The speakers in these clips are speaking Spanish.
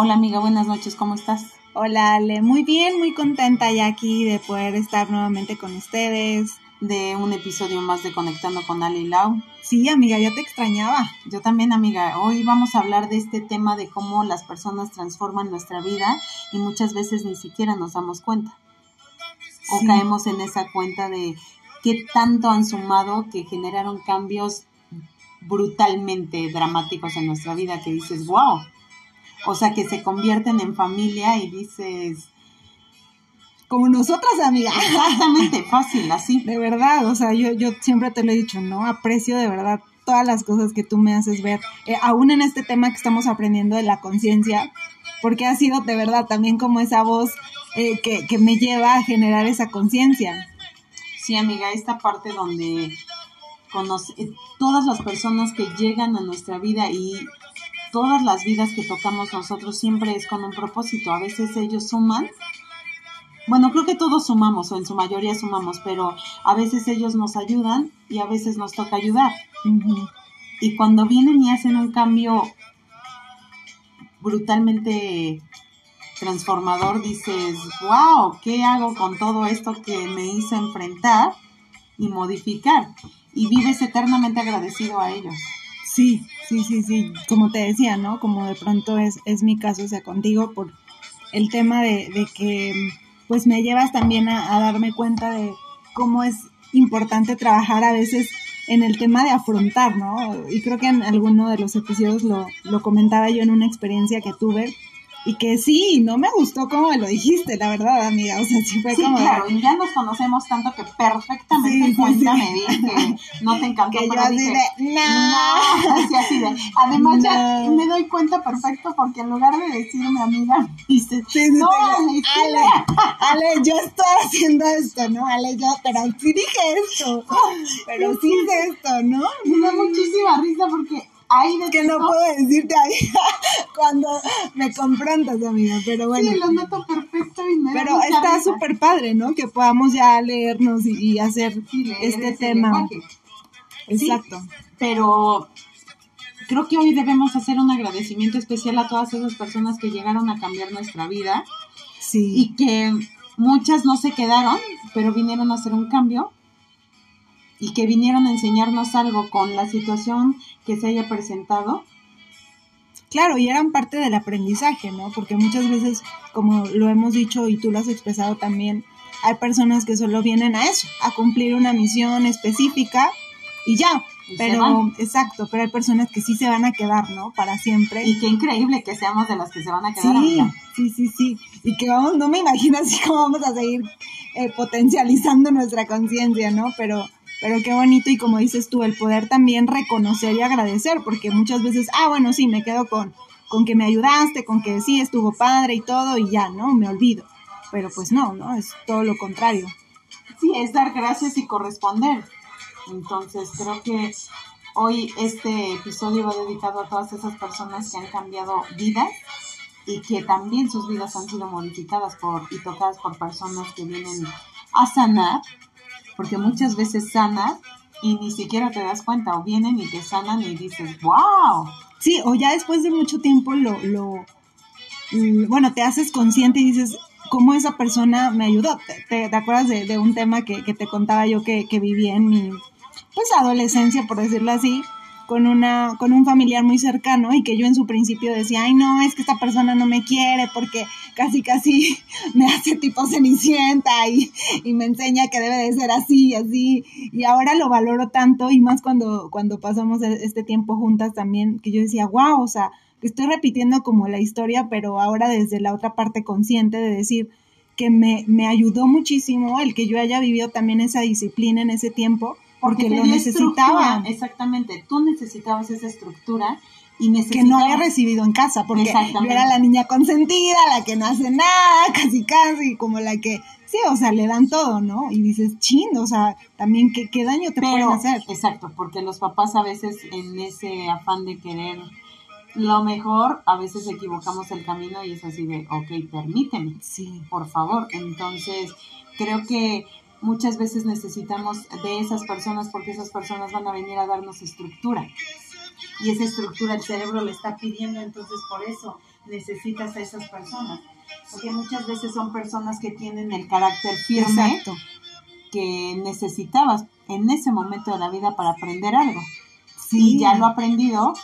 Hola amiga, buenas noches, ¿cómo estás? Hola Ale, muy bien, muy contenta ya aquí de poder estar nuevamente con ustedes. De un episodio más de Conectando con Ale y Lau. Sí, amiga, ya te extrañaba. Yo también, amiga. Hoy vamos a hablar de este tema de cómo las personas transforman nuestra vida y muchas veces ni siquiera nos damos cuenta. O Sí. caemos en esa cuenta de qué tanto han sumado que generaron cambios brutalmente dramáticos en nuestra vida que dices, wow. O sea, que se convierten en familia y dices, Como nosotras, amiga. exactamente, fácil, así. De verdad, o sea, yo, yo siempre te lo he dicho, ¿no? Aprecio de verdad todas las cosas que tú me haces ver, eh, aún en este tema que estamos aprendiendo de la conciencia, porque ha sido de verdad también como esa voz eh, que, que me lleva a generar esa conciencia. Sí, amiga, esta parte donde conoce, eh, todas las personas que llegan a nuestra vida y todas las vidas que tocamos nosotros siempre es con un propósito. A veces ellos suman. Bueno, creo que todos sumamos, o en su mayoría sumamos, pero a veces ellos nos ayudan y a veces nos toca ayudar. Y cuando vienen y hacen un cambio brutalmente transformador, dices, wow, ¿qué hago con todo esto que me hizo enfrentar y modificar? Y vives eternamente agradecido a ellos. Sí, sí, sí, sí, como te decía, ¿no? Como de pronto es, es mi caso, o sea, contigo por el tema de, de que pues me llevas también a, a darme cuenta de cómo es importante trabajar a veces en el tema de afrontar, ¿no? Y creo que en alguno de los episodios lo, lo comentaba yo en una experiencia que tuve y que sí, no me gustó como lo dijiste, la verdad, amiga, o sea, sí fue Sí, como claro, y ya nos conocemos tanto que perfectamente Sí, cuenta sí. me di que no te encantó, que yo pero así dije, de, no. No, sí, así de. Además, ya me doy cuenta perfecto porque en lugar de decirme amiga, dices, no. Ale, Ale, Ale, yo estoy haciendo esto, ¿no? Ale, yo, pero sí dije esto, pero sí hice esto, ¿no? me da muchísima risa porque Que no puedo decirte ahí cuando me confrontas, amiga, pero bueno. Sí, lo noto perfecto y me Pero está súper padre, ¿no? Que podamos ya leernos y, y hacer Sí, este tema. Exacto. Pero creo que hoy debemos hacer un agradecimiento especial a todas esas personas que llegaron a cambiar nuestra vida Sí. y que muchas no se quedaron, pero vinieron a hacer un cambio y que vinieron a enseñarnos algo con la situación que se haya presentado. Claro, y eran parte del aprendizaje, ¿no? Porque muchas veces, como lo hemos dicho y tú lo has expresado también, hay personas que solo vienen a eso, a cumplir una misión específica y ya. Y Pero, exacto, pero hay personas que sí se van a quedar, ¿no? Para siempre. Y qué increíble que seamos de las que se van a quedar. Sí, amiga. sí, sí, sí. Y que vamos, no me imagino así cómo vamos a seguir eh, potencializando nuestra conciencia, ¿no? Pero, pero qué bonito y como dices tú, el poder también reconocer y agradecer, porque muchas veces, ah, bueno, sí, me quedo con, con que me ayudaste, con que sí, estuvo padre y todo y ya, ¿no? Me olvido. Pero pues no, ¿no? Es todo lo contrario. Sí, es dar gracias y corresponder. Entonces, creo que hoy este episodio va dedicado a todas esas personas que han cambiado vidas y que también sus vidas han sido modificadas por y tocadas por personas que vienen a sanar, porque muchas veces sanas y ni siquiera te das cuenta, o vienen y te sanan y dices, wow, Sí, o ya después de mucho tiempo lo, lo, l- bueno, te haces consciente y dices, ¿cómo esa persona me ayudó? ¿Te, te- te acuerdas de, de un tema que, que te contaba yo que, que viví en mi, pues, adolescencia, por decirlo así, con una, con un familiar muy cercano y que yo en su principio decía, ay no, es que esta persona no me quiere porque casi casi me hace tipo cenicienta y, y me enseña que debe de ser así y así. Y ahora lo valoro tanto y más cuando, cuando pasamos e- este tiempo juntas también, que yo decía, wow, o sea, estoy repitiendo como la historia, pero ahora desde la otra parte consciente de decir que me, me ayudó muchísimo el que yo haya vivido también esa disciplina en ese tiempo, porque, lo necesitaba. Exactamente, tú necesitabas esa estructura y que necesitabas... no había recibido en casa, porque yo era la niña consentida, la que no hace nada, casi casi, como la que, sí, o sea, le dan todo, ¿no? Y dices, chin, o sea, también qué, qué daño te pueden Pero, hacer. exacto, porque los papás a veces en ese afán de querer lo mejor, a veces equivocamos el camino y es así de, ok, permíteme, Sí, por favor. Entonces, creo que muchas veces necesitamos de esas personas porque esas personas van a venir a darnos estructura. y esa estructura el cerebro le está pidiendo, entonces por eso necesitas a esas personas. Porque muchas veces son personas que tienen el carácter firme Exacto. que necesitabas en ese momento de la vida para aprender algo. Sí. Y ya lo aprendido,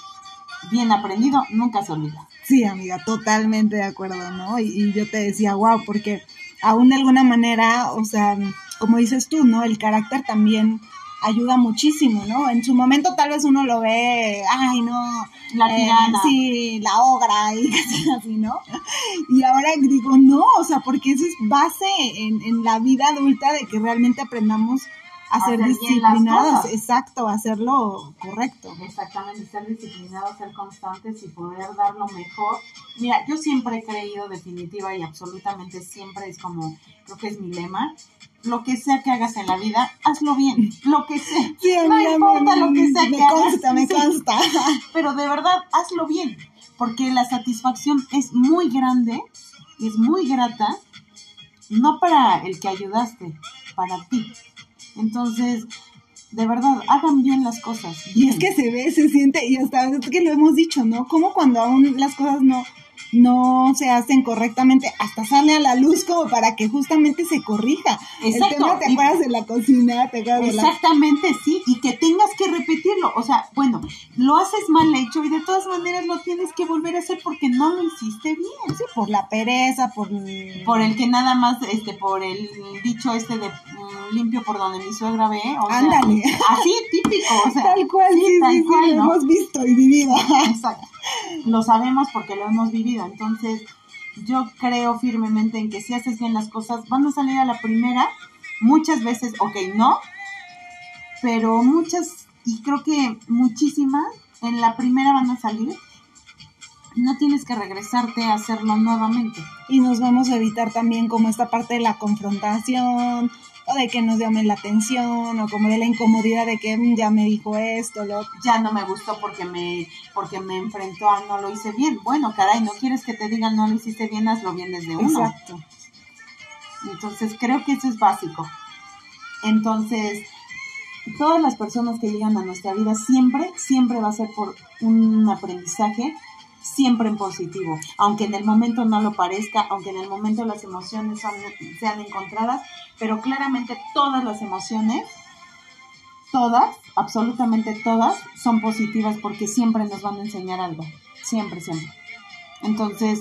bien aprendido, nunca se olvida. Sí, amiga, totalmente de acuerdo, ¿no? Y, y yo te decía, wow, porque aún de alguna manera, o sea, como dices tú, ¿no? El carácter también ayuda muchísimo, ¿no? En su momento tal vez uno lo ve, ay, no, La eh, sí, la obra y así, ¿no? Y ahora digo, no, o sea, porque eso es base en, en la vida adulta de que realmente aprendamos a ser disciplinados, exacto, hacerlo correcto. Exactamente, ser disciplinados, ser constantes y poder dar lo mejor. Mira, yo siempre he creído definitiva y absolutamente siempre es como, creo que es mi lema, lo que sea que hagas en la vida, hazlo bien, lo que sea. Sí, no amiga, importa me- lo que sea me que hagas. consta, me sí, consta. Pero de verdad, hazlo bien, porque la satisfacción es muy grande, es muy grata, no para el que ayudaste, para ti. Entonces, de verdad, hagan bien las cosas. Y es que se ve, se siente, y hasta que lo hemos dicho, ¿no? Como cuando aún las cosas no, no se hacen correctamente, hasta sale a la luz como para que justamente se corrija. Exacto. El tema, ¿te acuerdas de la cocina? ¿Te acuerdas de la... Exactamente, sí, y que tengas que repetirlo. O sea, bueno, lo haces mal hecho y de todas maneras lo tienes que volver a hacer porque no lo hiciste bien. Sí, por la pereza, por... Por el que nada más, este, por el dicho este de mm, limpio por donde mi suegra ve. O sea, Ándale. así típico, o sea. Tal cual, sí, sí, tal sí, cual, lo ¿no? hemos visto y vivido. Exacto. Lo sabemos porque lo hemos vivido. Entonces, yo creo firmemente en que si haces bien las cosas, van a salir a la primera. Muchas veces, ok, no. Pero muchas, y creo que muchísimas, en la primera van a salir. No tienes que regresarte a hacerlo nuevamente. Y nos vamos a evitar también como esta parte de la confrontación, o de que nos llamen la atención, o como de la incomodidad de que "Mm, ya me dijo esto, lo. Ya no me gustó porque me, porque me enfrentó a no lo hice bien. Bueno, caray, no quieres que te digan no lo hiciste bien, hazlo bien desde uno. Exacto. Entonces creo que eso es básico. Entonces, todas las personas que llegan a nuestra vida siempre, siempre va a ser por un aprendizaje, siempre en positivo. Aunque en el momento no lo parezca, aunque en el momento las emociones sean encontradas, pero claramente todas las emociones, todas, absolutamente todas, son positivas porque siempre nos van a enseñar algo. Siempre, siempre. Entonces,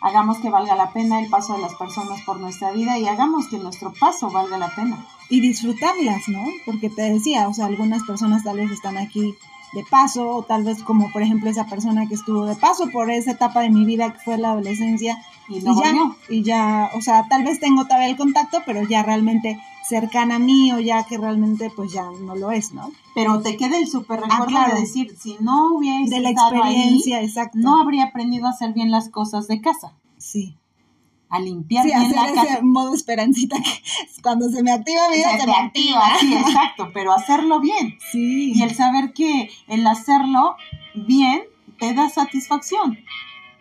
hagamos que valga la pena el paso de las personas por nuestra vida y hagamos que nuestro paso valga la pena. y disfrutarlas, ¿no? Porque te decía, o sea, algunas personas tal vez están aquí de paso, o tal vez como por ejemplo esa persona que estuvo de paso por esa etapa de mi vida que fue la adolescencia Y ya, volvió. y ya, o sea, tal vez tengo todavía el contacto, pero ya realmente cercana a mí o ya que realmente pues ya no lo es, ¿no? Pero te queda el súper recuerdo claro. de decir, si no hubiese De la experiencia, ahí, exacto. no habría aprendido a hacer bien las cosas de casa, Sí. A limpiar Sí, bien la hacer casa. ese modo esperancita que cuando se me activa, mira, se, Se me activa. Sí, exacto, pero hacerlo bien. Sí. Y el saber que el hacerlo bien te da satisfacción.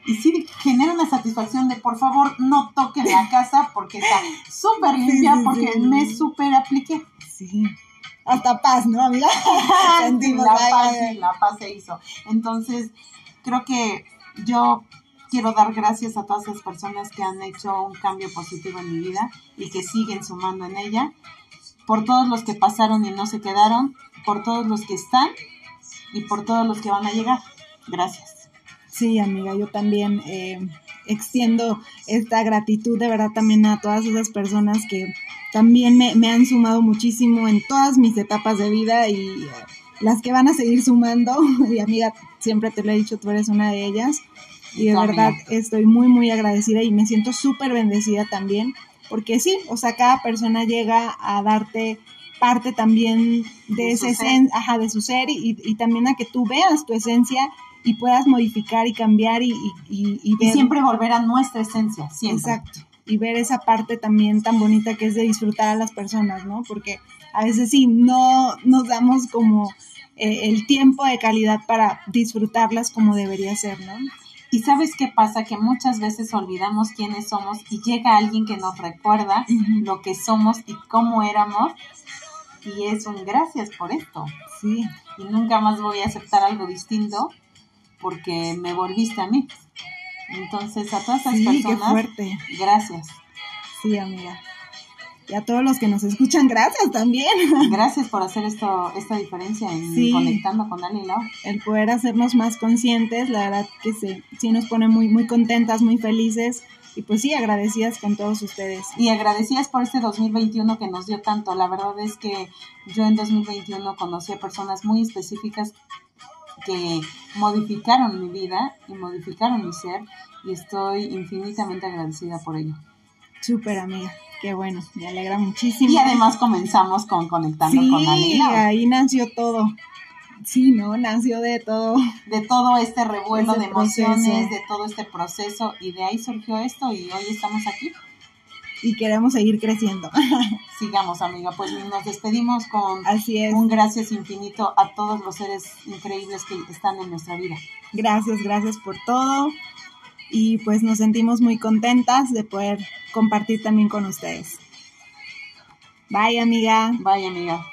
Y sí genera una satisfacción de por favor no toquen la casa porque está súper limpia Sí, sí, porque me súper apliqué. Sí. Hasta paz, ¿no, amiga? La paz, la paz se hizo. Entonces, creo que yo quiero dar gracias a todas las personas que han hecho un cambio positivo en mi vida y que siguen sumando en ella, por todos los que pasaron y no se quedaron, por todos los que están y por todos los que van a llegar. Gracias. Sí, amiga, yo también eh, extiendo esta gratitud de verdad también a todas esas personas que también me, me han sumado muchísimo en todas mis etapas de vida y eh, las que van a seguir sumando. Y amiga, siempre te lo he dicho, tú eres una de ellas. Y de verdad estoy muy, muy agradecida y me siento súper bendecida también. Porque sí, o sea, cada persona llega a darte parte también de, De ese su ser. esen- ajá, de su ser y, y también a que tú veas tu esencia y puedas modificar y cambiar y, y, y- y Y ver. siempre volver a nuestra esencia, siempre. Exacto. Y ver esa parte también tan bonita que es de disfrutar a las personas, ¿no? Porque a veces sí, no nos damos como eh, el tiempo de calidad para disfrutarlas como debería ser, ¿no? Y sabes qué pasa, que muchas veces olvidamos quiénes somos y llega alguien que nos recuerda lo que somos y cómo éramos. Y es un gracias por esto. Sí. y nunca más voy a aceptar algo distinto porque me volviste a mí. Entonces, a todas esas Sí, qué personas, fuerte. gracias. Sí, amiga. Y a todos los que nos escuchan, gracias también. Gracias por hacer esto esta diferencia en Sí. conectando con y Lau. El poder hacernos más conscientes, la verdad que se, sí nos pone muy, muy contentas, muy felices. Y pues sí, agradecidas con todos ustedes. Y agradecidas por este 2021 que nos dio tanto. La verdad es que yo en 2021 conocí a personas muy específicas que modificaron mi vida y modificaron mi ser y estoy infinitamente agradecida por ello. Súper amiga. Qué bueno, me alegra muchísimo. Y además comenzamos con conectando sí, con Ale y ahí nació todo. Sí, ¿no? Nació de todo. de todo este revuelo de emociones, proceso. de todo este proceso y de ahí surgió esto y hoy estamos aquí. Y queremos seguir creciendo. Sigamos, amiga, pues nos despedimos con Así es. un gracias infinito a todos los seres increíbles que están en nuestra vida. Gracias, gracias por todo. Y pues nos sentimos muy contentas de poder compartir también con ustedes. Bye, amiga. Bye, amiga.